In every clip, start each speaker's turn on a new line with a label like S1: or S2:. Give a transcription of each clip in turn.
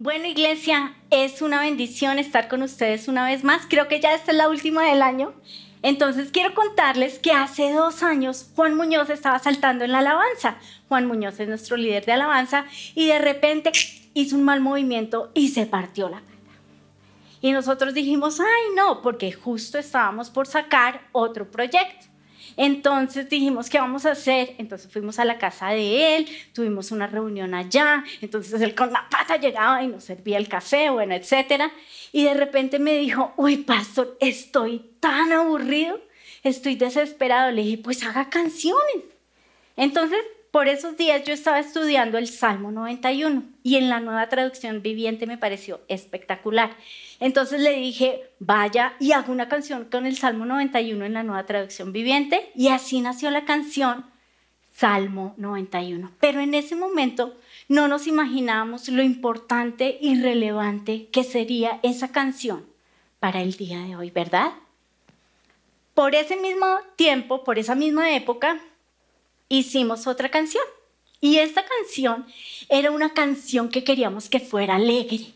S1: Bueno, iglesia, es una bendición estar con ustedes una vez más. Creo que ya esta es la última del año. Entonces quiero contarles que hace dos años Juan Muñoz estaba saltando en la alabanza. Juan Muñoz es nuestro líder de alabanza y de repente hizo un mal movimiento y se partió la pata. Y nosotros dijimos, ay no, porque justo estábamos por sacar otro proyecto. Entonces dijimos, ¿qué vamos a hacer? Entonces fuimos a la casa de él, tuvimos una reunión allá, entonces él con la pata llegaba y nos servía el café, bueno, etcétera. Y de repente me dijo, uy, pastor, estoy tan aburrido, estoy desesperado. Le dije, pues haga canciones. Entonces, por esos días yo estaba estudiando el Salmo 91 y en la nueva traducción viviente me pareció espectacular. Entonces le dije, vaya y haga una canción con el Salmo 91 en la nueva traducción viviente y así nació la canción Salmo 91. Pero en ese momento no nos imaginábamos lo importante y relevante que sería esa canción para el día de hoy, ¿verdad? Por ese mismo tiempo, por esa misma época, hicimos otra canción. Y esta canción era una canción que queríamos que fuera alegre.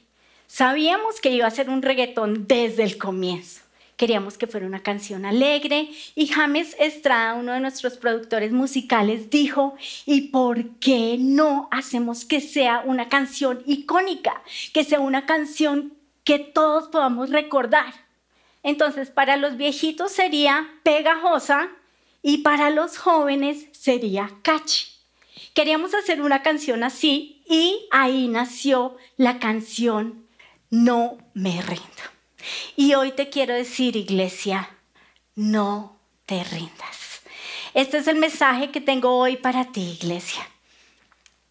S1: Sabíamos que iba a ser un reggaetón desde el comienzo. Queríamos que fuera una canción alegre y James Estrada, uno de nuestros productores musicales, dijo, ¿y por qué no hacemos que sea una canción icónica? Que sea una canción que todos podamos recordar. Entonces, para los viejitos sería pegajosa y para los jóvenes sería catchy. Queríamos hacer una canción así y ahí nació la canción No me rindo. Y hoy te quiero decir, iglesia, no te rindas. Este es el mensaje que tengo hoy para ti, iglesia.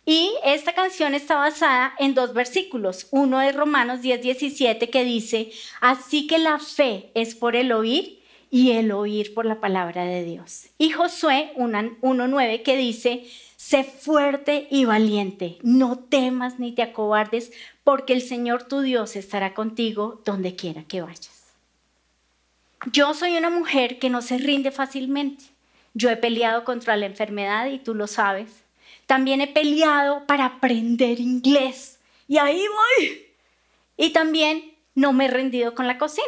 S1: Y esta canción está basada en dos versículos. Uno de Romanos 10, 17 que dice, así que la fe es por el oír y el oír por la palabra de Dios. Y Josué 1.9 que dice, sé fuerte y valiente, no temas ni te acobardes, porque el Señor tu Dios estará contigo donde quiera que vayas. Yo soy una mujer que no se rinde fácilmente. Yo he peleado contra la enfermedad y tú lo sabes. También he peleado para aprender inglés y ahí voy. Y también no me he rendido con la cocina.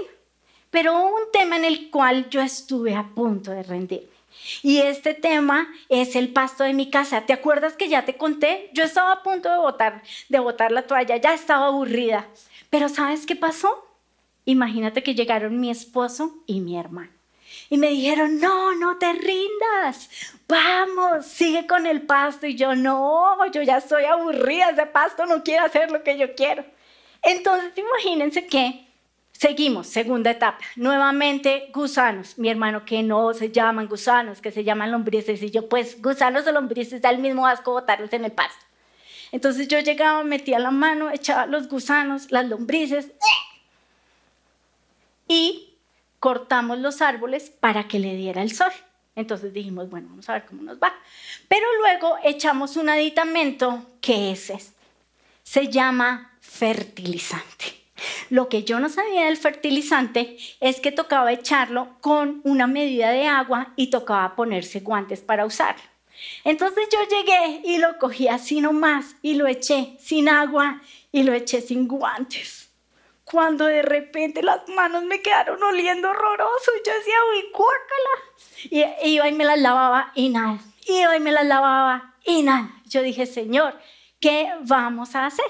S1: Pero un tema en el cual yo estuve a punto de rendirme. Y este tema es el pasto de mi casa. ¿Te acuerdas que ya te conté? Yo estaba a punto de botar, de botar la toalla, ya estaba aburrida. Pero ¿sabes qué pasó? Imagínate que llegaron mi esposo y mi hermano. Y me dijeron, no, no te rindas, vamos, sigue con el pasto. Y yo, no, yo ya estoy aburrida, ese pasto no quiere hacer lo que yo quiero. Entonces, imagínense que Seguimos, segunda etapa. Nuevamente, gusanos. Mi hermano, que no se llaman gusanos, que se llaman lombrices. Y yo, pues, gusanos o lombrices, da el mismo asco botarlos en el pasto. Entonces yo llegaba, metía la mano, echaba los gusanos, las lombrices. Y cortamos los árboles para que le diera el sol. Entonces dijimos, bueno, vamos a ver cómo nos va. Pero luego echamos un aditamento que es este. Se llama fertilizante. Lo que yo no sabía del fertilizante es que tocaba echarlo con una medida de agua y tocaba ponerse guantes para usarlo. Entonces yo llegué y lo cogí así nomás y lo eché sin agua y lo eché sin guantes. Cuando de repente las manos me quedaron oliendo horroroso, yo decía, uy, córtala. Y iba y me las lavaba y nada. Iba y me las lavaba y nada. Yo dije, Señor, ¿qué vamos a hacer?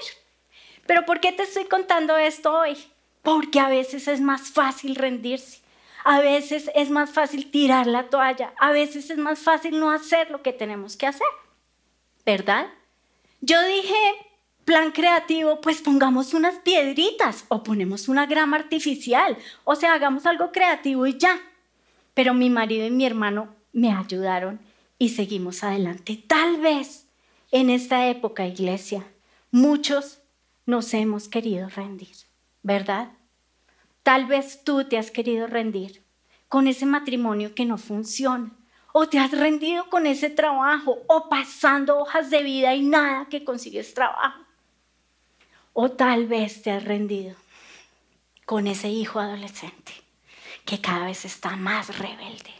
S1: Pero ¿por qué te estoy contando esto hoy? Porque a veces es más fácil rendirse. A veces es más fácil tirar la toalla. A veces es más fácil no hacer lo que tenemos que hacer. ¿Verdad? Yo dije, plan creativo, pues pongamos unas piedritas o ponemos una grama artificial. O sea, hagamos algo creativo y ya. Pero mi marido y mi hermano me ayudaron y seguimos adelante. Tal vez en esta época, iglesia, muchos nos hemos querido rendir, ¿verdad? Tal vez tú te has querido rendir con ese matrimonio que no funciona, o te has rendido con ese trabajo, o pasando hojas de vida y nada que consigues trabajo. O tal vez te has rendido con ese hijo adolescente que cada vez está más rebelde.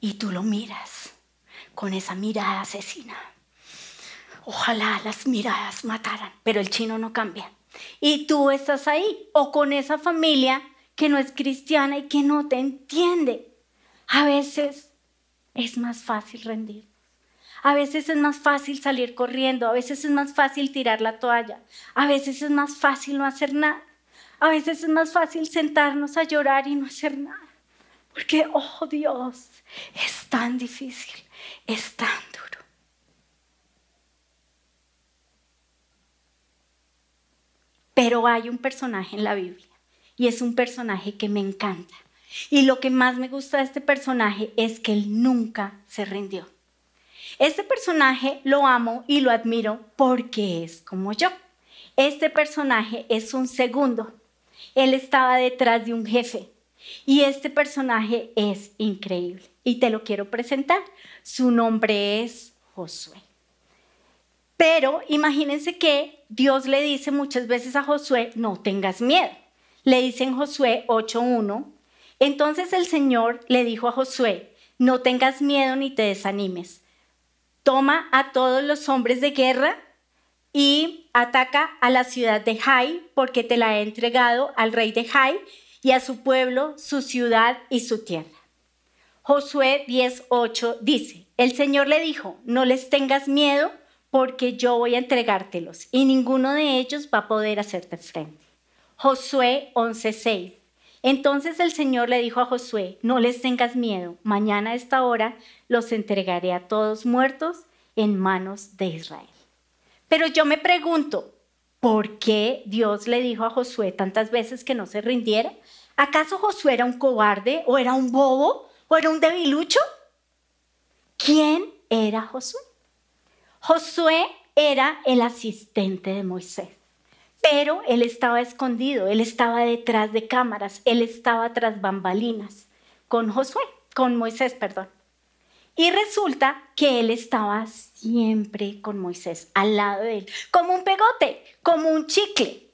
S1: Y tú lo miras con esa mirada asesina Ojalá las miradas mataran, pero el chino no cambia. Y tú estás ahí, o con esa familia que no es cristiana y que no te entiende. A veces es más fácil rendir. A veces es más fácil salir corriendo, a veces es más fácil tirar la toalla, a veces es más fácil no hacer nada, a veces es más fácil sentarnos a llorar y no hacer nada. Porque, oh Dios, es tan difícil, es tan duro. Pero hay un personaje en la Biblia y es un personaje que me encanta. Y lo que más me gusta de este personaje es que él nunca se rindió. Este personaje lo amo y lo admiro porque es como yo. Este personaje es un segundo. Él estaba detrás de un jefe. Y este personaje es increíble. Y te lo quiero presentar. Su nombre es Josué. Pero imagínense que Dios le dice muchas veces a Josué, no tengas miedo. Le dice en Josué 8.1. Entonces el Señor le dijo a Josué, no tengas miedo ni te desanimes toma a todos los hombres de guerra y ataca a la ciudad de Jai, porque te la he entregado al rey de Jai y a su pueblo, su ciudad y su tierra. Josué 10:8 dice, el Señor le dijo, no les tengas miedo porque yo voy a entregártelos y ninguno de ellos va a poder hacerte frente. Josué 11:6 entonces el Señor le dijo a Josué, no les tengas miedo, mañana a esta hora los entregaré a todos muertos en manos de Israel. Pero yo me pregunto, ¿por qué Dios le dijo a Josué tantas veces que no se rindiera? ¿Acaso Josué era un cobarde o era un bobo o era un debilucho? ¿Quién era Josué? Josué era el asistente de Moisés. Pero él estaba escondido, él estaba detrás de cámaras, él estaba tras bambalinas con Josué, con Moisés, perdón. Y resulta que él estaba siempre con Moisés, al lado de él, como un pegote, como un chicle.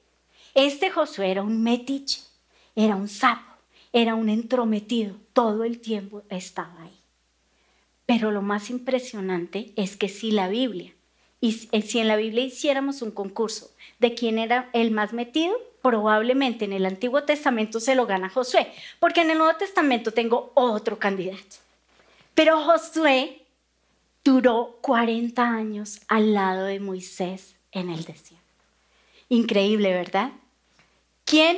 S1: Este Josué era un metiche, era un sapo, era un entrometido, todo el tiempo estaba ahí. Pero lo más impresionante es que si la Biblia, y si en la Biblia hiciéramos un concurso de quién era el más metido, probablemente en el Antiguo Testamento se lo gana Josué, porque en el Nuevo Testamento tengo otro candidato. Pero Josué duró 40 años al lado de Moisés en el desierto. Increíble, ¿verdad? ¿Quién?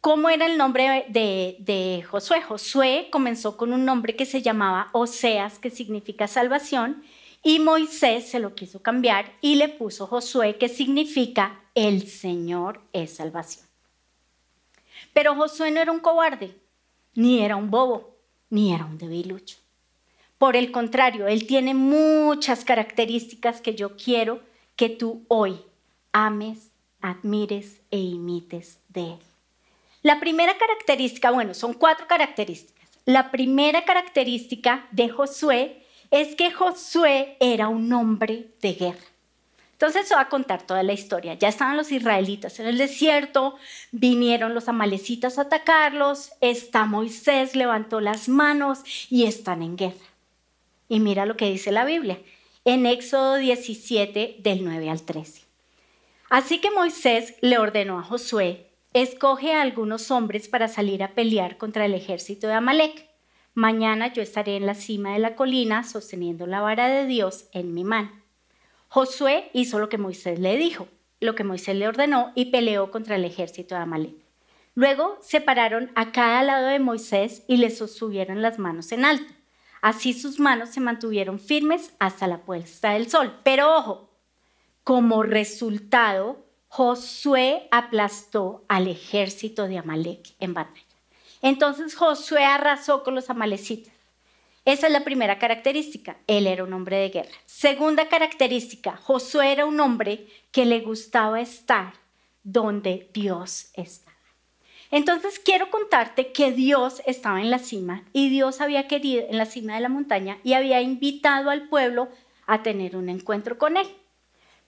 S1: ¿Cómo era el nombre de, Josué? Josué comenzó con un nombre que se llamaba Oseas, que significa salvación, y Moisés se lo quiso cambiar y le puso Josué, que significa el Señor es salvación. Pero Josué no era un cobarde, ni era un bobo, ni era un debilucho. Por el contrario, él tiene muchas características que yo quiero que tú hoy ames, admires e imites de él. La primera característica, bueno, son cuatro características. La primera característica de Josué es que Josué era un hombre de guerra. Entonces se va a contar toda la historia. Ya estaban los israelitas en el desierto, vinieron los amalecitas a atacarlos, está Moisés, levantó las manos y están en guerra. Y mira lo que dice la Biblia en Éxodo 17 del 9 al 13. Así que Moisés le ordenó a Josué, escoge a algunos hombres para salir a pelear contra el ejército de Amalek. Mañana yo estaré en la cima de la colina sosteniendo la vara de Dios en mi mano. Josué hizo lo que Moisés le dijo, lo que Moisés le ordenó y peleó contra el ejército de Amalek. Luego separaron a cada lado de Moisés y le sostuvieron las manos en alto. Así sus manos se mantuvieron firmes hasta la puesta del sol. Pero ojo, como resultado, Josué aplastó al ejército de Amalek en batalla. Entonces Josué arrasó con los amalecitas. Esa es la primera característica. Él era un hombre de guerra. Segunda característica, Josué era un hombre que le gustaba estar donde Dios estaba. Entonces quiero contarte que Dios estaba en la cima y Dios había querido en la cima de la montaña y había invitado al pueblo a tener un encuentro con él.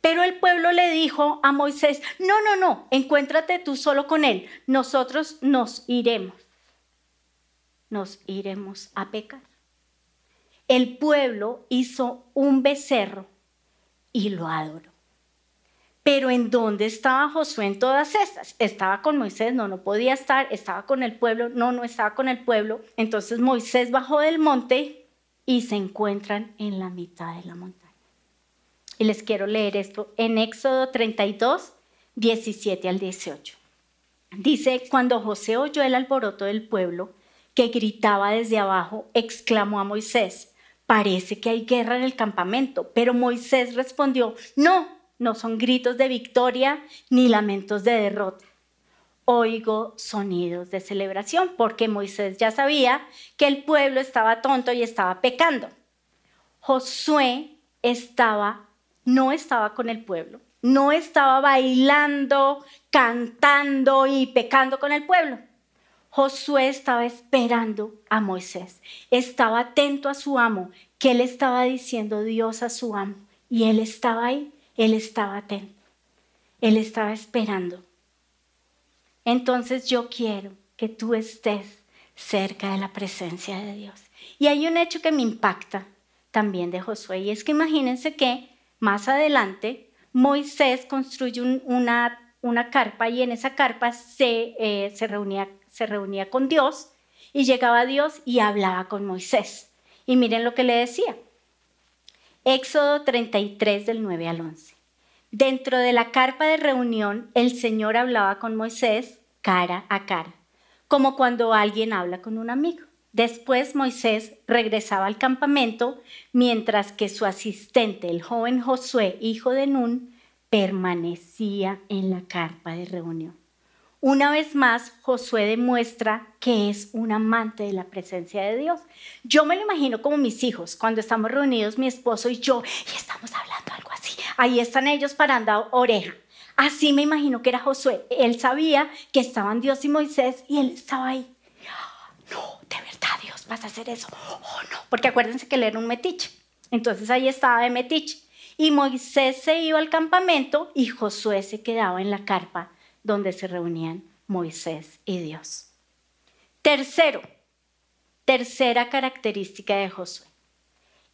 S1: Pero el pueblo le dijo a Moisés, no, no, no, encuéntrate tú solo con él, nosotros nos iremos nos iremos a pecar. El pueblo hizo un becerro y lo adoró. Pero ¿en dónde estaba Josué en todas estas? Estaba con Moisés, no, no podía estar, estaba con el pueblo, no, no estaba con el pueblo. Entonces Moisés bajó del monte y se encuentran en la mitad de la montaña. Y les quiero leer esto en Éxodo 32, 17 al 18. Dice, cuando José oyó el alboroto del pueblo que gritaba desde abajo, exclamó a Moisés, parece que hay guerra en el campamento. Pero Moisés respondió, no, no son gritos de victoria ni lamentos de derrota. Oigo sonidos de celebración, porque Moisés ya sabía que el pueblo estaba tonto y estaba pecando. Josué estaba, no estaba con el pueblo, no estaba bailando, cantando y pecando con el pueblo. Josué estaba esperando a Moisés, estaba atento a su amo, que él estaba diciendo Dios a su amo, y él estaba ahí él estaba atento. Él estaba esperando. Entonces yo quiero que tú estés cerca de la presencia de Dios. Y hay un hecho que me impacta también de Josué y es que imagínense que más adelante Moisés construye una, una, carpa y en esa carpa se, eh, se, reunía, se reunía con Dios y llegaba Dios y hablaba con Moisés. Y miren lo que le decía. Éxodo 33 del 9 al 11. Dentro de la carpa de reunión, el Señor hablaba con Moisés cara a cara, como cuando alguien habla con un amigo. Después Moisés regresaba al campamento, mientras que su asistente, el joven Josué, hijo de Nun, permanecía en la carpa de reunión. Una vez más, Josué demuestra que es un amante de la presencia de Dios. Yo me lo imagino como mis hijos, cuando estamos reunidos, mi esposo y yo, y estamos hablando algo así. Ahí están ellos parando oreja. Así me imagino que era Josué. Él sabía que estaban Dios y Moisés y él estaba ahí. No, Dios, vas a hacer eso. Oh, no, porque acuérdense que él era un metiche. Entonces ahí estaba de metiche. Y Moisés se iba al campamento y Josué se quedaba en la carpa donde se reunían Moisés y Dios. Tercero, tercera característica de Josué.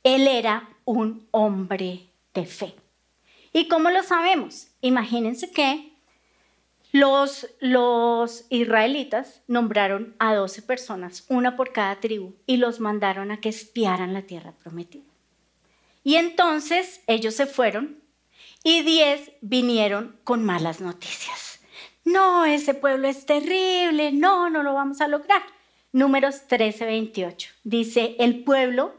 S1: Él era un hombre de fe. ¿Y cómo lo sabemos? Imagínense que los, israelitas nombraron a 12 personas, una por cada tribu, y los mandaron a que espiaran la tierra prometida. Y entonces ellos se fueron y 10 vinieron con malas noticias no, ese pueblo es terrible, no, no lo vamos a lograr. Números 13, 28. Dice, el pueblo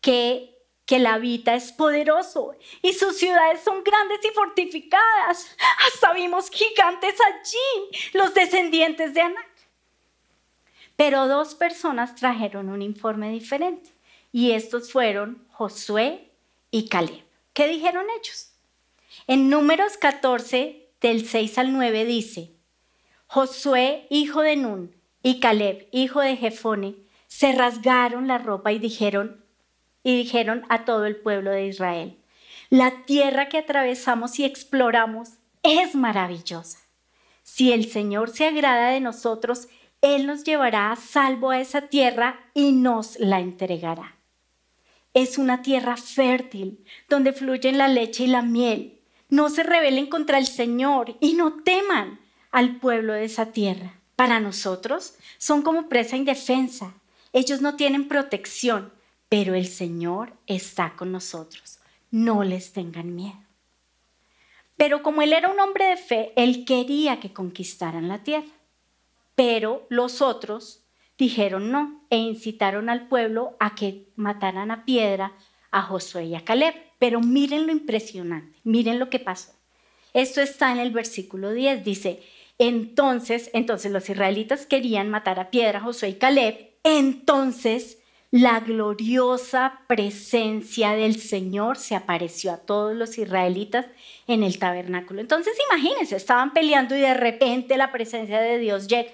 S1: que, que la habita es poderoso y sus ciudades son grandes y fortificadas. Hasta vimos gigantes allí, los descendientes de Anak. Pero dos personas trajeron un informe diferente y estos fueron Josué y Caleb. ¿Qué dijeron ellos? En números 14, del 6 al 9 dice, Josué, hijo de Nun, y Caleb, hijo de Jefone, se rasgaron la ropa y dijeron, y dijeron a todo el pueblo de Israel, la tierra que atravesamos y exploramos es maravillosa. Si el Señor se agrada de nosotros, Él nos llevará a salvo a esa tierra y nos la entregará. Es una tierra fértil, donde fluyen la leche y la miel no se rebelen contra el Señor y no teman al pueblo de esa tierra. Para nosotros son como presa indefensa. Ellos no tienen protección, pero el Señor está con nosotros. No les tengan miedo. Pero como él era un hombre de fe, él quería que conquistaran la tierra. Pero los otros dijeron no e incitaron al pueblo a que mataran a piedra a Josué y a Caleb. Pero miren lo impresionante, miren lo que pasó. Esto está en el versículo 10, dice, entonces, entonces los israelitas querían matar a piedra a Josué y Caleb, entonces la gloriosa presencia del Señor se apareció a todos los israelitas en el tabernáculo. Entonces imagínense, estaban peleando y de repente la presencia de Dios llega.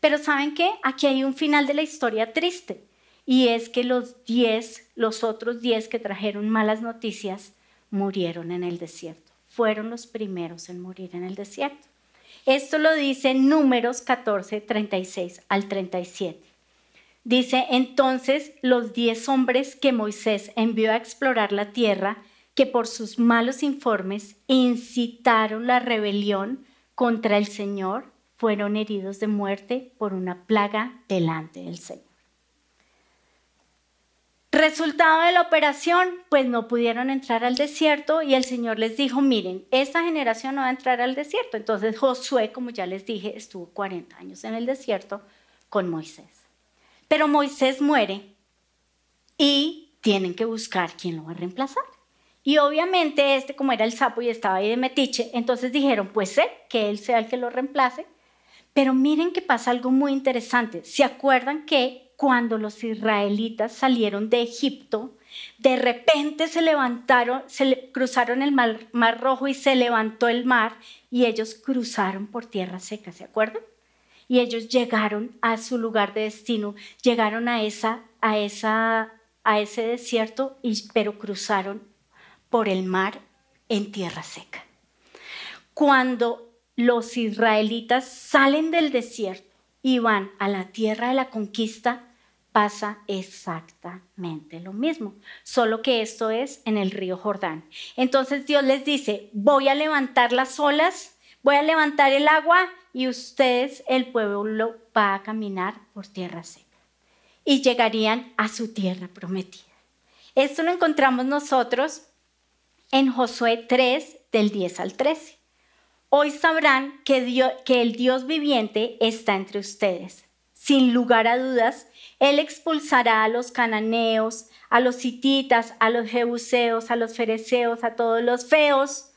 S1: Pero ¿saben qué? Aquí hay un final de la historia triste y es que los diez, los otros diez que trajeron malas noticias, murieron en el desierto. Fueron los primeros en morir en el desierto. Esto lo dice en Números 14, 36 al 37. Dice, entonces los diez hombres que Moisés envió a explorar la tierra que por sus malos informes incitaron la rebelión contra el Señor, fueron heridos de muerte por una plaga delante del Señor. Resultado de la operación, pues no pudieron entrar al desierto y el Señor les dijo, miren, esta generación no va a entrar al desierto. Entonces Josué, como ya les dije, estuvo 40 años en el desierto con Moisés. Pero Moisés muere y tienen que buscar quién lo va a reemplazar. Y obviamente este, como era el sapo y estaba ahí de metiche, entonces dijeron, pues sé que él sea el que lo reemplace. Pero miren que pasa algo muy interesante. ¿Se acuerdan que cuando los israelitas salieron de Egipto, de repente se levantaron, se cruzaron el mar, mar, Rojo y se levantó el mar y ellos cruzaron por tierra seca, ¿se acuerdan? Y ellos llegaron a su lugar de destino, llegaron a, esa, a, esa, a ese desierto, y, pero cruzaron por el mar en tierra seca. Cuando los israelitas salen del desierto, y van a la tierra de la conquista, pasa exactamente lo mismo, solo que esto es en el río Jordán. Entonces Dios les dice, voy a levantar las olas, voy a levantar el agua y ustedes, el pueblo, va a caminar por tierra seca y llegarían a su tierra prometida. Esto lo encontramos nosotros en Josué 3 del 10 al 13. Hoy sabrán que, que el Dios viviente está entre ustedes. Sin lugar a dudas, Él expulsará a los cananeos, a los hititas, a los jebuseos, a los fereceos, a todos los feos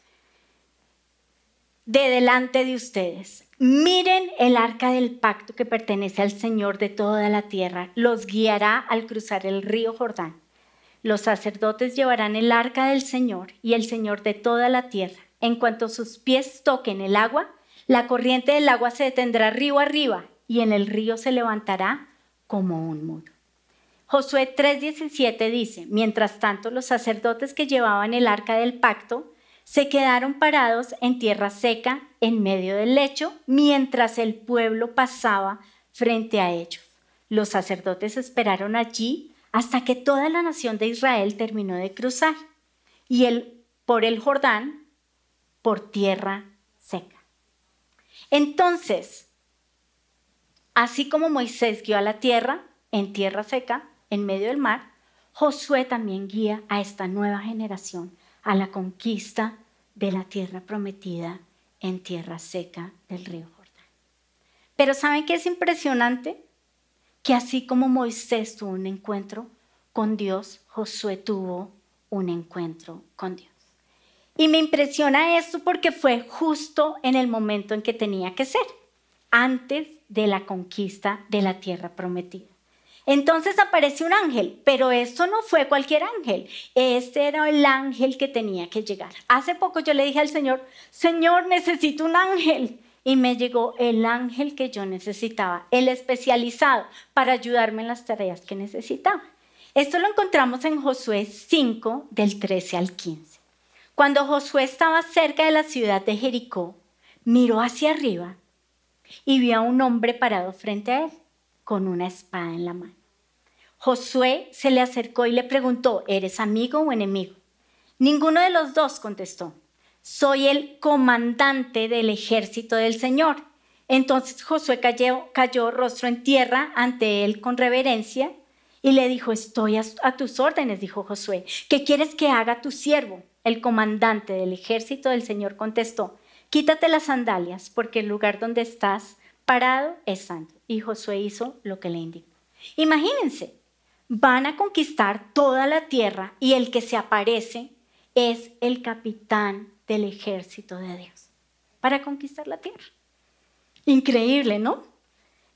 S1: de delante de ustedes. Miren el arca del pacto que pertenece al Señor de toda la tierra. Los guiará al cruzar el río Jordán. Los sacerdotes llevarán el arca del Señor y el Señor de toda la tierra en cuanto sus pies toquen el agua, la corriente del agua se detendrá río arriba y en el río se levantará como un muro. Josué 3:17 dice, mientras tanto los sacerdotes que llevaban el arca del pacto se quedaron parados en tierra seca en medio del lecho mientras el pueblo pasaba frente a ellos. Los sacerdotes esperaron allí hasta que toda la nación de Israel terminó de cruzar y el, por el Jordán por tierra seca. Entonces, así como Moisés guió a la tierra en tierra seca, en medio del mar, Josué también guía a esta nueva generación a la conquista de la tierra prometida en tierra seca del río Jordán. Pero ¿saben qué es impresionante? Que así como Moisés tuvo un encuentro con Dios, Josué tuvo un encuentro con Dios. Y me impresiona esto porque fue justo en el momento en que tenía que ser, antes de la conquista de la tierra prometida. Entonces aparece un ángel, pero esto no fue cualquier ángel, este era el ángel que tenía que llegar. Hace poco yo le dije al Señor, Señor, necesito un ángel. Y me llegó el ángel que yo necesitaba, el especializado para ayudarme en las tareas que necesitaba. Esto lo encontramos en Josué 5, del 13 al 15. Cuando Josué estaba cerca de la ciudad de Jericó, miró hacia arriba y vio a un hombre parado frente a él con una espada en la mano. Josué se le acercó y le preguntó, ¿eres amigo o enemigo? Ninguno de los dos contestó, soy el comandante del ejército del Señor. Entonces Josué cayó, rostro en tierra ante él con reverencia y le dijo, estoy a, a tus órdenes, dijo Josué, ¿qué quieres que haga tu siervo? El comandante del ejército del Señor contestó, quítate las sandalias, porque el lugar donde estás parado es santo. Y Josué hizo lo que le indicó. Imagínense, van a conquistar toda la tierra y el que se aparece es el capitán del ejército de Dios para conquistar la tierra. Increíble, ¿no?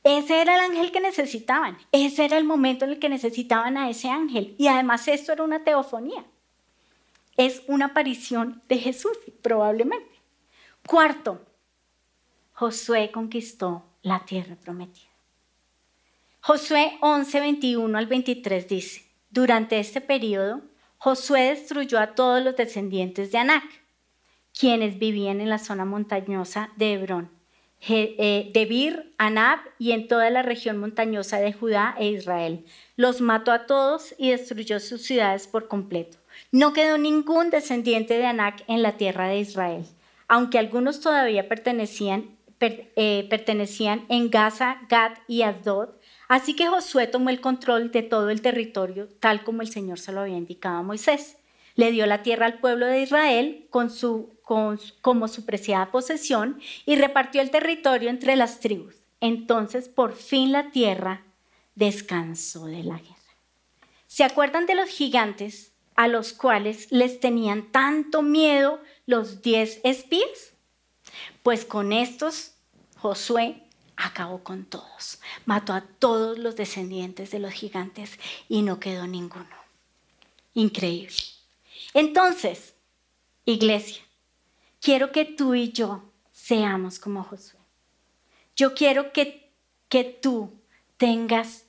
S1: Ese era el ángel que necesitaban. Ese era el momento en el que necesitaban a ese ángel. Y además esto era una teofonía es una aparición de Jesús, probablemente. Cuarto, Josué conquistó la tierra prometida. Josué 11, 21 al 23 dice, durante este periodo, Josué destruyó a todos los descendientes de Anac, quienes vivían en la zona montañosa de Hebrón, eh, Debir, Anab y en toda la región montañosa de Judá e Israel. Los mató a todos y destruyó sus ciudades por completo. No quedó ningún descendiente de Anac en la tierra de Israel, aunque algunos todavía pertenecían, eh, pertenecían en Gaza, Gad y Asdod. Así que Josué tomó el control de todo el territorio, tal como el Señor se lo había indicado a Moisés. Le dio la tierra al pueblo de Israel con su, como su preciada posesión y repartió el territorio entre las tribus. Entonces por fin la tierra descansó de la guerra. ¿Se acuerdan de los gigantes a los cuales les tenían tanto miedo los diez espías? Pues con estos Josué acabó con todos, mató a todos los descendientes de los gigantes y no quedó ninguno. Increíble. Entonces, iglesia, quiero que tú y yo seamos como Josué. Yo quiero que, que tú tengas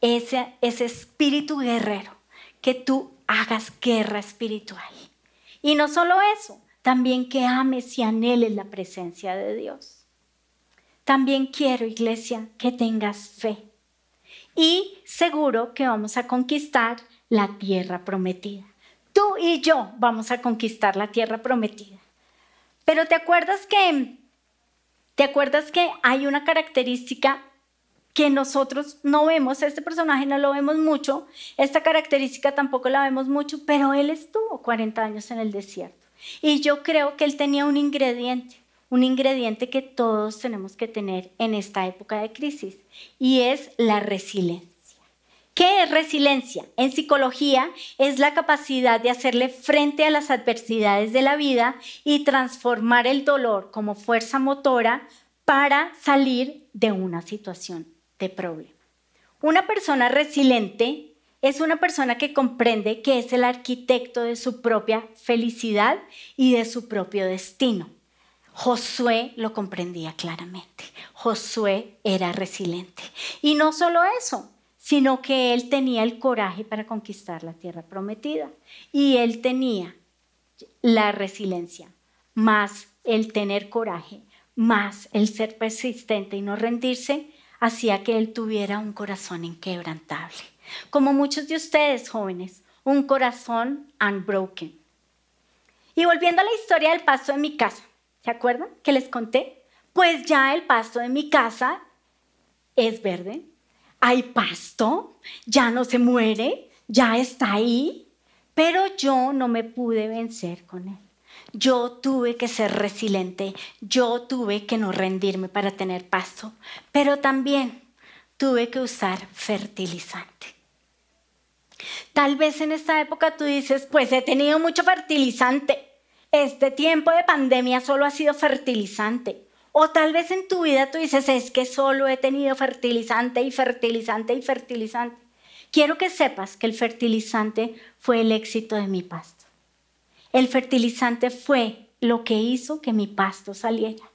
S1: ese, ese espíritu guerrero, que tú hagas guerra espiritual. Y no solo eso, también que ames y anheles la presencia de Dios. También quiero, iglesia, que tengas fe. Y seguro que vamos a conquistar la tierra prometida. Tú y yo vamos a conquistar la tierra prometida. Pero ¿te acuerdas que te acuerdas que hay una característica que nosotros no vemos, este personaje no lo vemos mucho, esta característica tampoco la vemos mucho, pero él estuvo 40 años en el desierto. Y yo creo que él tenía un ingrediente, un ingrediente que todos tenemos que tener en esta época de crisis, y es la resiliencia. ¿Qué es resiliencia? En psicología es la capacidad de hacerle frente a las adversidades de la vida y transformar el dolor como fuerza motora para salir de una situación problema. Una persona resiliente es una persona que comprende que es el arquitecto de su propia felicidad y de su propio destino. Josué lo comprendía claramente. Josué era resiliente. Y no solo eso, sino que él tenía el coraje para conquistar la tierra prometida. Y él tenía la resiliencia, más el tener coraje, más el ser persistente y no rendirse, hacía que él tuviera un corazón inquebrantable. Como muchos de ustedes jóvenes, un corazón unbroken. Y volviendo a la historia del pasto de mi casa, ¿se acuerdan que les conté? Pues ya el pasto de mi casa es verde, hay pasto, ya no se muere, ya está ahí, pero yo no me pude vencer con él. Yo tuve que ser resiliente, yo tuve que no rendirme para tener pasto, pero también tuve que usar fertilizante. Tal vez en esta época tú dices, pues he tenido mucho fertilizante. Este tiempo de pandemia solo ha sido fertilizante. O tal vez en tu vida tú dices, es que solo he tenido fertilizante y fertilizante y fertilizante. Quiero que sepas que el fertilizante fue el éxito de mi pasto. El fertilizante fue lo que hizo que mi pasto saliera.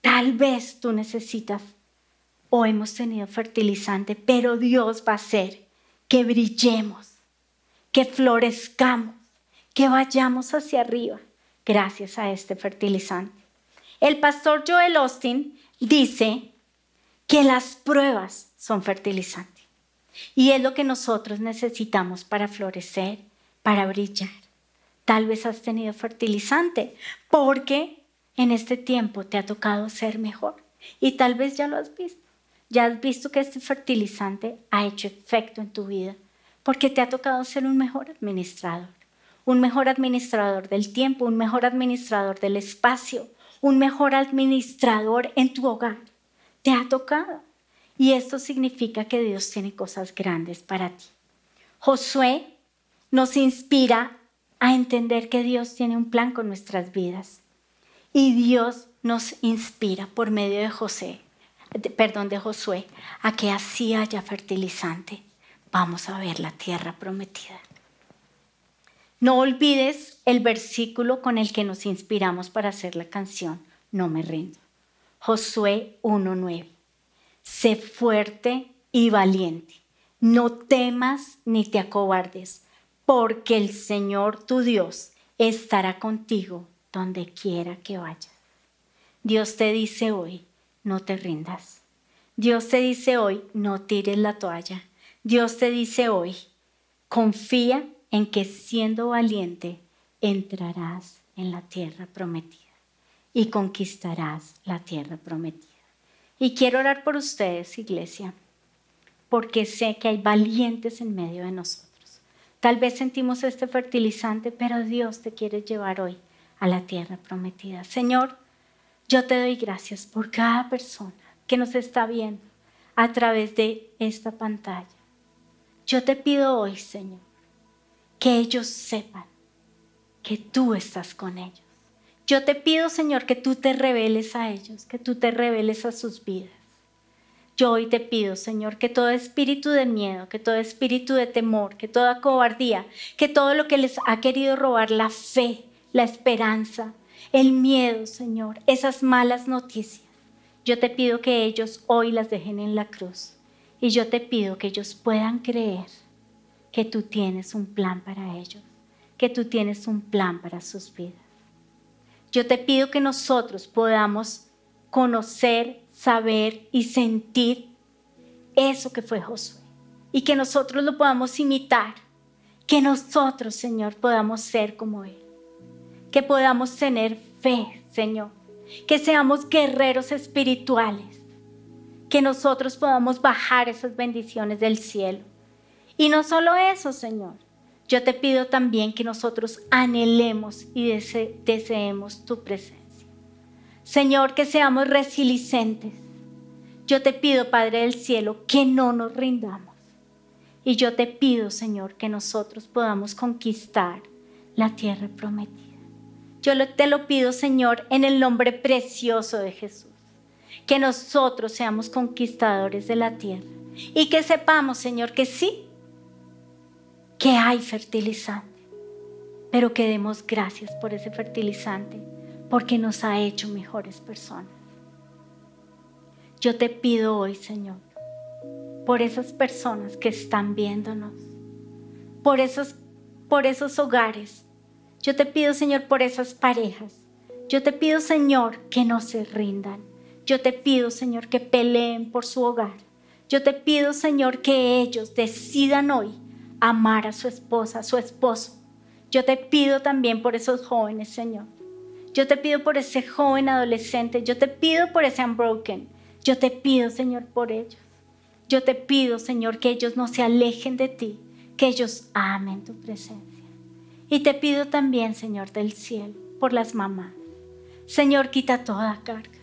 S1: Tal vez tú necesitas o hemos tenido fertilizante, pero Dios va a hacer que brillemos, que florezcamos, que vayamos hacia arriba gracias a este fertilizante. El pastor Joel Austin dice que las pruebas son fertilizantes y es lo que nosotros necesitamos para florecer, para brillar. Tal vez has tenido fertilizante porque en este tiempo te ha tocado ser mejor y tal vez ya lo has visto. Ya has visto que este fertilizante ha hecho efecto en tu vida porque te ha tocado ser un mejor administrador, un mejor administrador del tiempo, un mejor administrador del espacio, un mejor administrador en tu hogar. Te ha tocado. Y esto significa que Dios tiene cosas grandes para ti. Josué nos inspira a entender que Dios tiene un plan con nuestras vidas. Y Dios nos inspira por medio de José, perdón, de Josué, a que así haya fertilizante. Vamos a ver la tierra prometida. No olvides el versículo con el que nos inspiramos para hacer la canción No me rindo. Josué 1.9. Sé fuerte y valiente. No temas ni te acobardes porque el Señor tu Dios estará contigo donde quiera que vayas. Dios te dice hoy, no te rindas. Dios te dice hoy, no tires la toalla. Dios te dice hoy, confía en que siendo valiente entrarás en la tierra prometida y conquistarás la tierra prometida. Y quiero orar por ustedes, iglesia, porque sé que hay valientes en medio de nosotros. Tal vez sentimos este fertilizante, pero Dios te quiere llevar hoy a la tierra prometida. Señor, yo te doy gracias por cada persona que nos está viendo a través de esta pantalla. Yo te pido hoy, Señor, que ellos sepan que tú estás con ellos. Yo te pido, Señor, que tú te reveles a ellos, que tú te reveles a sus vidas. Yo hoy te pido, Señor, que todo espíritu de miedo, que todo espíritu de temor, que toda cobardía, que todo lo que les ha querido robar la fe, la esperanza, el miedo, Señor, esas malas noticias, yo te pido que ellos hoy las dejen en la cruz. Y yo te pido que ellos puedan creer que tú tienes un plan para ellos, que tú tienes un plan para sus vidas. Yo te pido que nosotros podamos conocer, saber y sentir eso que fue Josué y que nosotros lo podamos imitar, que nosotros, Señor, podamos ser como Él, que podamos tener fe, Señor, que seamos guerreros espirituales, que nosotros podamos bajar esas bendiciones del cielo. Y no solo eso, Señor, yo te pido también que nosotros anhelemos y deseemos tu presencia. Señor, que seamos resilientes. Yo te pido, Padre del Cielo, que no nos rindamos. Y yo te pido, Señor, que nosotros podamos conquistar la tierra prometida. Yo te lo pido, Señor, en el nombre precioso de Jesús. Que nosotros seamos conquistadores de la tierra. Y que sepamos, Señor, que sí, que hay fertilizante. Pero que demos gracias por ese fertilizante, porque nos ha hecho mejores personas. Yo te pido hoy, Señor, por esas personas que están viéndonos, por esos, por esos hogares yo te pido, Señor, por esas parejas. Yo te pido, Señor, que no se rindan. Yo te pido, Señor, que peleen por su hogar. Yo te pido, Señor, que ellos decidan hoy amar a su esposa, a su esposo. Yo te pido también por esos jóvenes, Señor. Yo te pido por ese joven adolescente. Yo te pido por ese unbroken. Yo te pido, Señor, por ellos. Yo te pido, Señor, que ellos no se alejen de ti, que ellos amen tu presencia. Y te pido también, Señor del cielo, por las mamás. Señor, quita toda carga.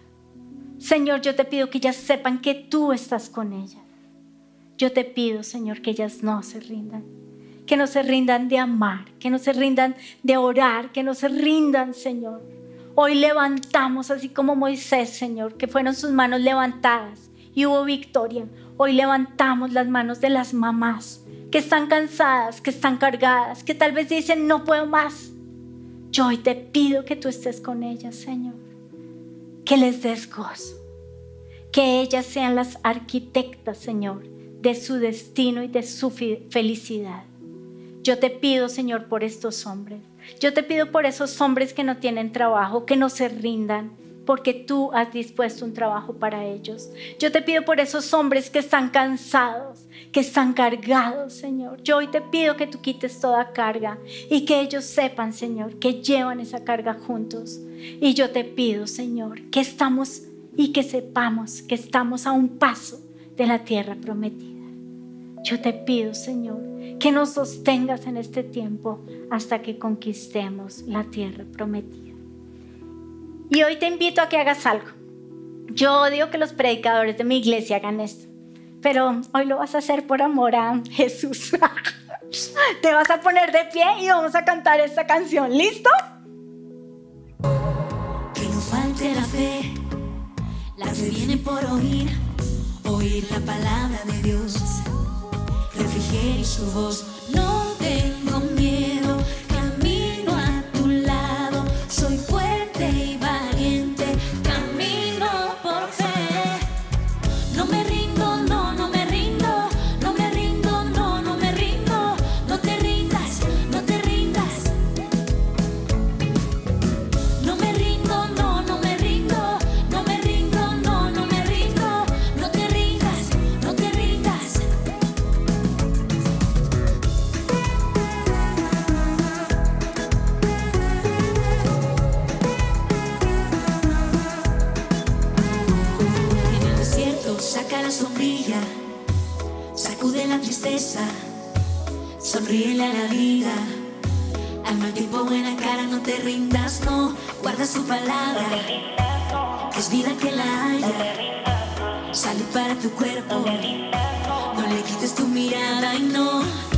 S1: Señor, yo te pido que ellas sepan que tú estás con ellas. Yo te pido, Señor, que ellas no se rindan. Que no se rindan de amar, que no se rindan de orar, que no se rindan, Señor. Hoy levantamos, así como Moisés, Señor, que fueron sus manos levantadas y hubo victoria. Hoy levantamos las manos de las mamás que están cansadas, que están cargadas, que tal vez dicen, no puedo más. Yo hoy te pido que tú estés con ellas, Señor. Que les des gozo. Que ellas sean las arquitectas, Señor, de su destino y de su felicidad. Yo te pido, Señor, por estos hombres. Yo te pido por esos hombres que no tienen trabajo, que no se rindan, porque tú has dispuesto un trabajo para ellos. Yo te pido por esos hombres que están cansados, que están cargados, Señor. Yo hoy te pido que tú quites toda carga y que ellos sepan, Señor, que llevan esa carga juntos. Y yo te pido, Señor, que estamos y que sepamos que estamos a un paso de la tierra prometida. Yo te pido, Señor, que nos sostengas en este tiempo hasta que conquistemos la tierra prometida. Y hoy te invito a que hagas algo. Yo odio que los predicadores de mi iglesia hagan esto, pero hoy lo vas a hacer por amor a Jesús. te vas a poner de pie y vamos a cantar esta canción. ¿Listo?
S2: Que no falte la fe, la fe viene por oír, oír la palabra de Dios, refrigerir su voz. No Sacude la tristeza, sonríele a la vida. Al mal tiempo buena cara, no te rindas, no. Guarda su palabra, que es vida que la haya. Salud para tu cuerpo, no le quites tu mirada y no.